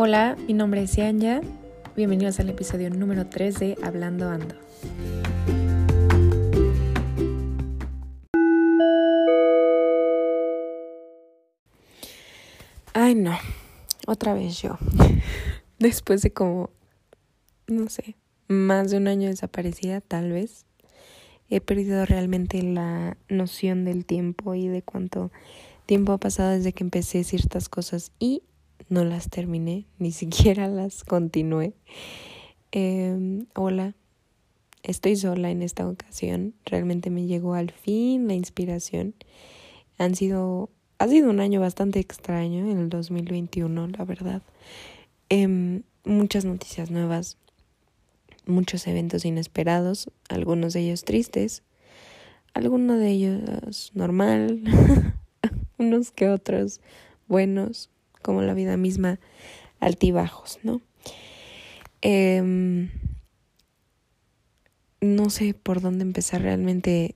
Hola, mi nombre es Yanya. Bienvenidos al episodio número 3 de Hablando Ando. Ay, no. Otra vez yo. Después de como, no sé, más de un año desaparecida, tal vez. He perdido realmente la noción del tiempo y de cuánto tiempo ha pasado desde que empecé ciertas cosas y no las terminé, ni siquiera las continué. Em, hola, estoy sola en esta ocasión. Realmente me llegó al fin la inspiración. Han sido, ha sido un año bastante extraño en el 2021, la verdad. Em, muchas noticias nuevas, muchos eventos inesperados, algunos de ellos tristes, algunos de ellos normal, unos que otros buenos, como la vida misma, altibajos, ¿no? Em, no sé por dónde empezar realmente.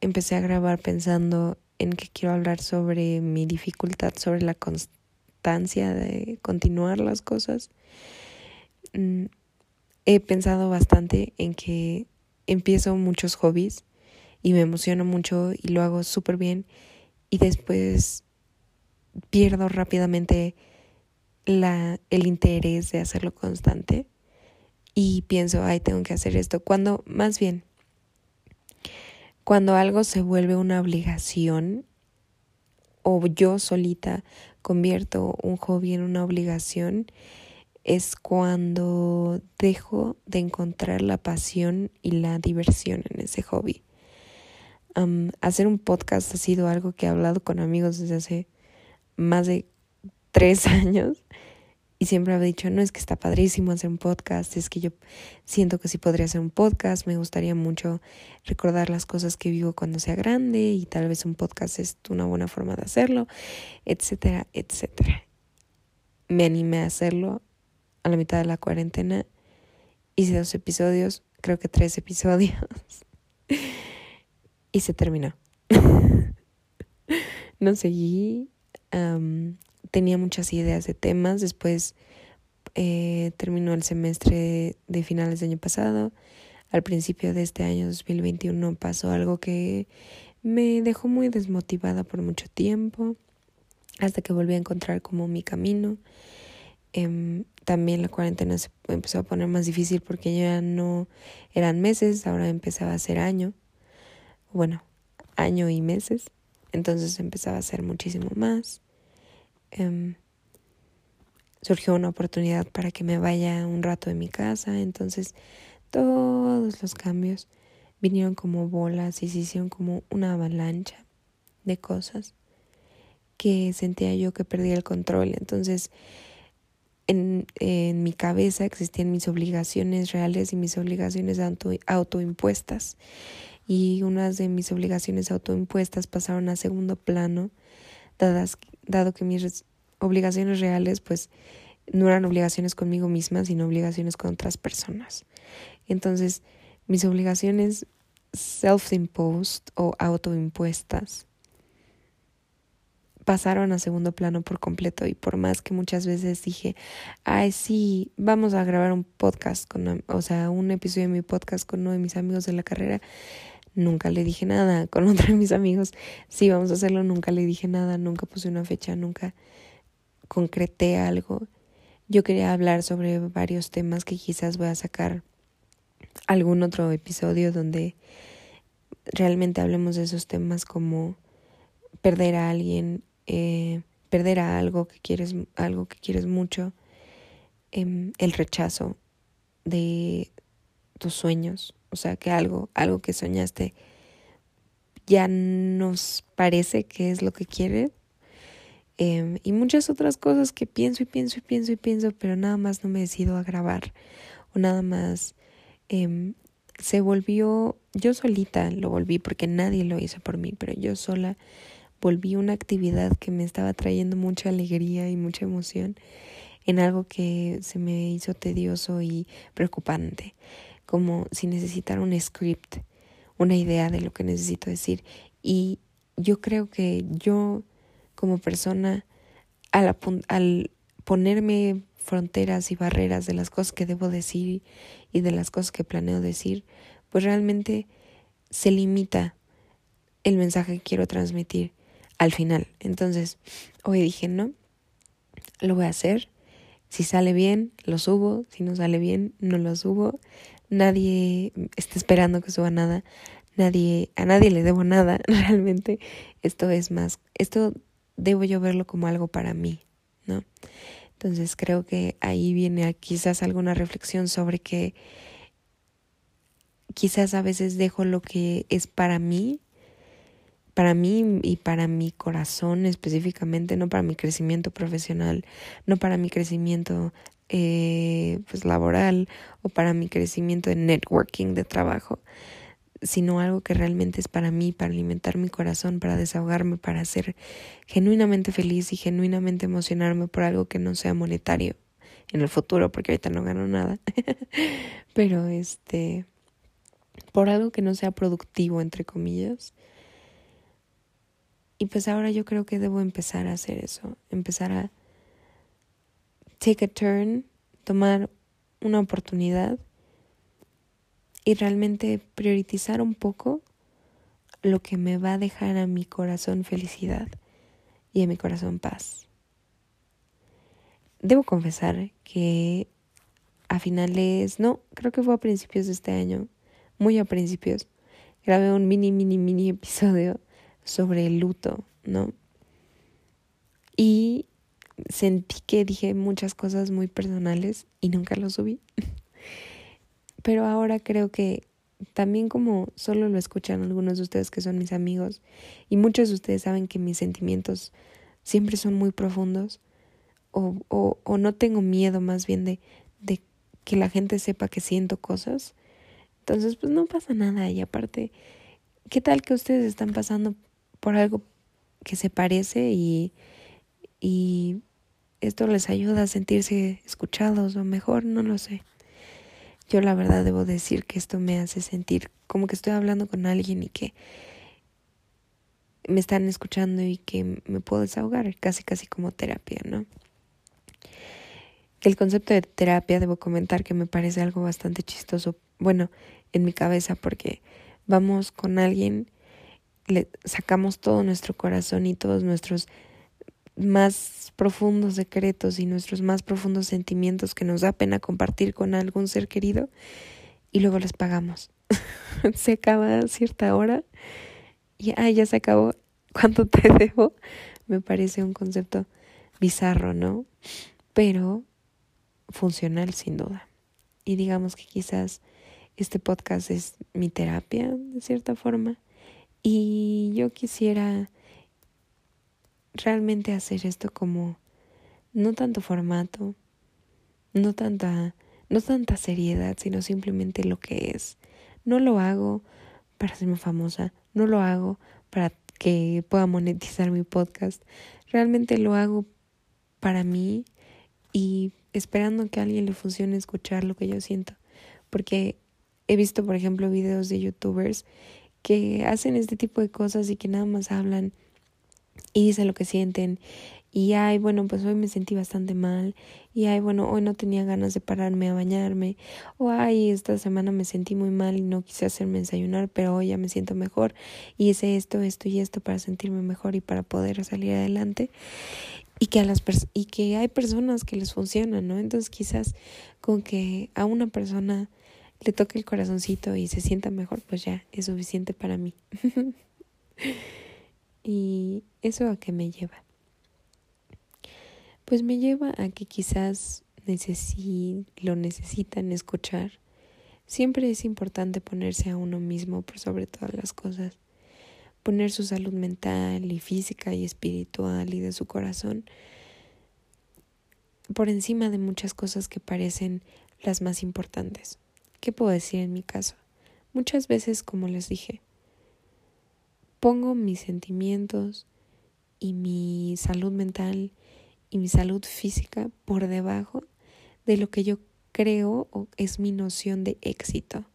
Empecé a grabar pensando en que quiero hablar sobre mi dificultad, sobre la constancia de continuar las cosas. Mm, he pensado bastante en que empiezo muchos hobbies y me emociono mucho y lo hago súper bien y después pierdo rápidamente la, el interés de hacerlo constante y pienso, ay, tengo que hacer esto. Cuando, más bien, cuando algo se vuelve una obligación o yo solita convierto un hobby en una obligación, es cuando dejo de encontrar la pasión y la diversión en ese hobby. hacer un podcast ha sido algo que he hablado con amigos desde hace más de tres años y siempre había dicho, no es que está padrísimo hacer un podcast, es que yo siento que sí podría hacer un podcast, me gustaría mucho recordar las cosas que vivo cuando sea grande y tal vez un podcast es una buena forma de hacerlo, etcétera, etcétera. Me animé a hacerlo a la mitad de la cuarentena, hice dos episodios, creo que tres episodios, y se terminó. no seguí tenía muchas ideas de temas. Después eh, terminó el semestre de finales del año pasado. Al principio de este año 2021 pasó algo que me dejó muy desmotivada por mucho tiempo, hasta que volví a encontrar como mi camino. Em, también la cuarentena se empezó a poner más difícil porque ya no eran meses, ahora empezaba a ser año. Bueno, año y meses. Entonces empezaba a ser muchísimo más. Em, surgió una oportunidad para que me vaya un rato de mi casa. Entonces todos los cambios vinieron como bolas y se hicieron como una avalancha de cosas que sentía yo que perdía el control. Entonces en, mi cabeza existían mis obligaciones reales y mis obligaciones auto, autoimpuestas y unas de mis obligaciones autoimpuestas pasaron a segundo plano, dado que mis obligaciones reales pues no eran obligaciones conmigo misma, sino obligaciones con otras personas. Entonces, mis obligaciones self-imposed o autoimpuestas pasaron a segundo plano por completo y por más que muchas veces dije, ay sí, vamos a grabar un podcast con, o sea, un episodio de mi podcast con uno de mis amigos de la carrera, nunca le dije nada. Con otro de mis amigos, sí, vamos a hacerlo, nunca le dije nada, nunca puse una fecha, nunca concreté algo. Yo quería hablar sobre varios temas que quizás voy a sacar algún otro episodio donde realmente hablemos de esos temas como perder a alguien, eh, perder a algo que quieres, algo que quieres mucho, em, el rechazo de tus sueños, o sea, que algo, algo que soñaste ya nos parece que es lo que quiere. Em, y muchas otras cosas que pienso y pienso y pienso y pienso, pero nada más no me decido a grabar. O nada más em, se volvió, yo solita lo volví porque nadie lo hizo por mí, pero yo sola volví una actividad que me estaba trayendo mucha alegría y mucha emoción en algo que se me hizo tedioso y preocupante como si necesitara un script, una idea de lo que necesito decir. Y yo creo que yo como persona al, al ponerme fronteras y barreras de las cosas que debo decir y de las cosas que planeo decir, pues realmente se limita el mensaje que quiero transmitir al final. Entonces, hoy dije, no, lo voy a hacer. Si sale bien, lo subo. Si no sale bien, no lo subo. Nadie está esperando que suba nada. Nadie, a nadie le debo nada. Realmente esto es más, esto debo yo verlo como algo para mí, ¿no? Entonces creo que ahí viene quizás alguna reflexión sobre que quizás a veces dejo lo que es para mí, para mí y para mi corazón específicamente, no para mi crecimiento profesional, no para mi crecimiento eh, pues laboral o para mi crecimiento de networking de trabajo, sino algo que realmente es para mí, para alimentar mi corazón, para desahogarme, para ser genuinamente feliz y genuinamente emocionarme por algo que no sea monetario en el futuro, porque ahorita no gano nada. Pero este, por algo que no sea productivo, entre comillas. Y pues ahora yo creo que debo empezar a hacer eso, empezar a take a turn, tomar una oportunidad y realmente priorizar un poco lo que me va a dejar a mi corazón felicidad y a mi corazón paz. Debo confesar que a finales, no, creo que fue a principios de este año, muy a principios, grabé un mini, mini, mini episodio sobre el luto, ¿no? Y sentí que dije muchas cosas muy personales y nunca lo subí. Pero ahora creo que también como solo lo escuchan algunos de ustedes que son mis amigos y muchos de ustedes saben que mis sentimientos siempre son muy profundos o, o, o no tengo miedo más bien de, de que la gente sepa que siento cosas. Entonces pues no pasa nada y aparte, ¿qué tal que ustedes están pasando por algo que se parece y, y esto les ayuda a sentirse escuchados o mejor, no lo sé. Yo la verdad debo decir que esto me hace sentir como que estoy hablando con alguien y que me están escuchando y que me puedo desahogar, casi casi como terapia, ¿no? El concepto de terapia debo comentar que me parece algo bastante chistoso, bueno, en mi cabeza porque vamos con alguien, le sacamos todo nuestro corazón y todos nuestros más profundos secretos y nuestros más profundos sentimientos que nos da pena compartir con algún ser querido y luego les pagamos. se acaba cierta hora y ah, ya se acabó. ¿Cuánto te debo? Me parece un concepto bizarro, ¿no? Pero funcional sin duda. Y digamos que quizás este podcast es mi terapia de cierta forma y yo quisiera realmente hacer esto como no tanto formato, no tanta, no tanta seriedad, sino simplemente lo que es. No lo hago para hacerme famosa, no lo hago para que pueda monetizar mi podcast. Realmente lo hago para mí y esperando que a alguien le funcione escuchar lo que yo siento. Porque he visto, por ejemplo, videos de youtubers que hacen este tipo de cosas y que nada más hablan y dicen lo que sienten. Y ay, bueno, pues hoy me sentí bastante mal. Y ay, bueno, hoy no tenía ganas de pararme a bañarme. O ay, esta semana me sentí muy mal y no quise hacerme desayunar, pero hoy ya me siento mejor. Y hice esto, esto y esto para sentirme mejor y para poder salir adelante. Y que, a las y que hay personas que les funcionan, ¿no? Entonces quizás con que a una persona le toque el corazoncito y se sienta mejor, pues ya es suficiente para mí. ¿Y eso a qué me lleva? Pues me lleva a que quizás lo necesitan escuchar. Siempre es importante ponerse a uno mismo por sobre todas las cosas. Poner su salud mental y física y espiritual y de su corazón por encima de muchas cosas que parecen las más importantes. ¿Qué puedo decir en mi caso? Muchas veces, como les dije, pongo mis sentimientos y mi salud mental y mi salud física por debajo de lo que yo creo o es mi noción de éxito.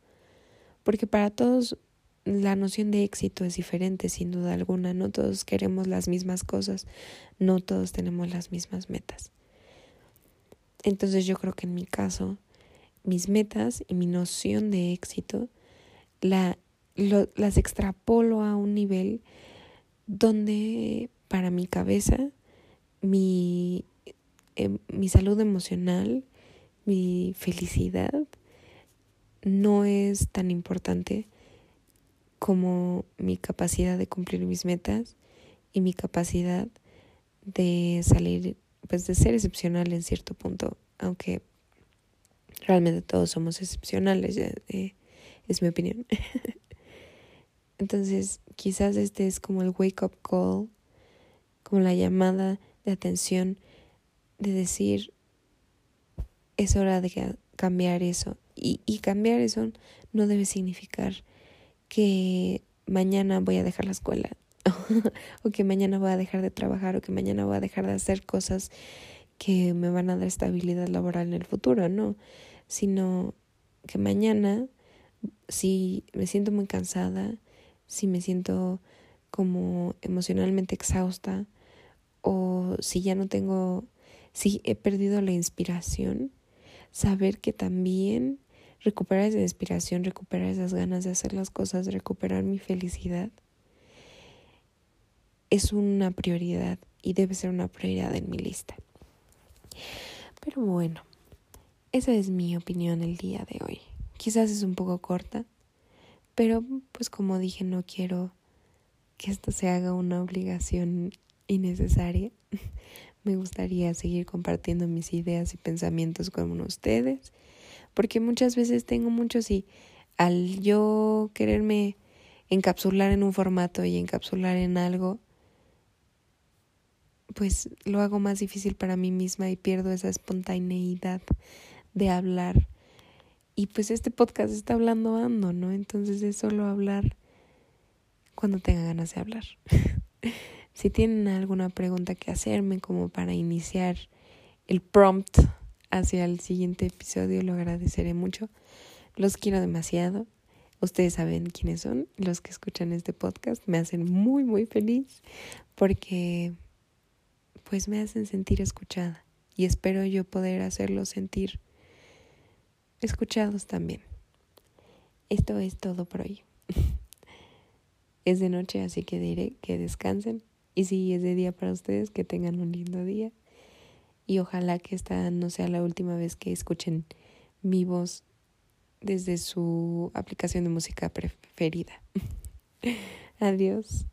Porque para todos la noción de éxito es diferente, sin duda alguna. No todos queremos las mismas cosas, no todos tenemos las mismas metas. Entonces yo creo que en mi caso, mis metas y mi noción de éxito la, las extrapolo a un nivel donde para mi cabeza mi, em, mi salud emocional, mi felicidad no es tan importante como mi capacidad de cumplir mis metas y mi capacidad de salir, pues de ser excepcional en cierto punto, aunque realmente todos somos excepcionales, eh, es mi opinión. Entonces, quizás este es como el wake up call, como la llamada de atención de decir, es hora de cambiar eso. Y, y cambiar eso no debe significar que mañana voy a dejar la escuela o que mañana voy a dejar de trabajar o que mañana voy a dejar de hacer cosas que me van a dar estabilidad laboral en el futuro, no, sino que mañana si me siento muy cansada, si me siento como emocionalmente exhausta o si ya no tengo, si he perdido la inspiración, saber que también recuperar esa inspiración, recuperar esas ganas de hacer las cosas, recuperar mi felicidad, es una prioridad y debe ser una prioridad en mi lista. Pero bueno, esa es mi opinión el día de hoy. Quizás es un poco corta, pero pues como dije, no quiero que esto se haga una obligación innecesaria. Me gustaría seguir compartiendo mis ideas y pensamientos con ustedes porque muchas veces tengo muchos y al yo quererme encapsular en un formato y encapsular en algo, pues lo hago más difícil para mí misma y pierdo esa espontaneidad de hablar. Y pues este podcast está hablando ando, ¿no? Entonces es solo hablar cuando tenga ganas de hablar. si tienen alguna pregunta que hacerme como para iniciar el prompt hacia el siguiente episodio, lo agradeceré mucho. Los quiero demasiado. Ustedes saben quiénes son, los que escuchan este podcast. Me hacen muy, muy feliz porque pues me hacen sentir escuchada y espero yo poder hacerlos sentir escuchados también. Esto es todo por hoy. es de noche, así que diré que descansen. Y si es de día para ustedes, que tengan un lindo día y ojalá que esta no sea la última vez que escuchen mi voz desde su aplicación de música preferida. Adiós.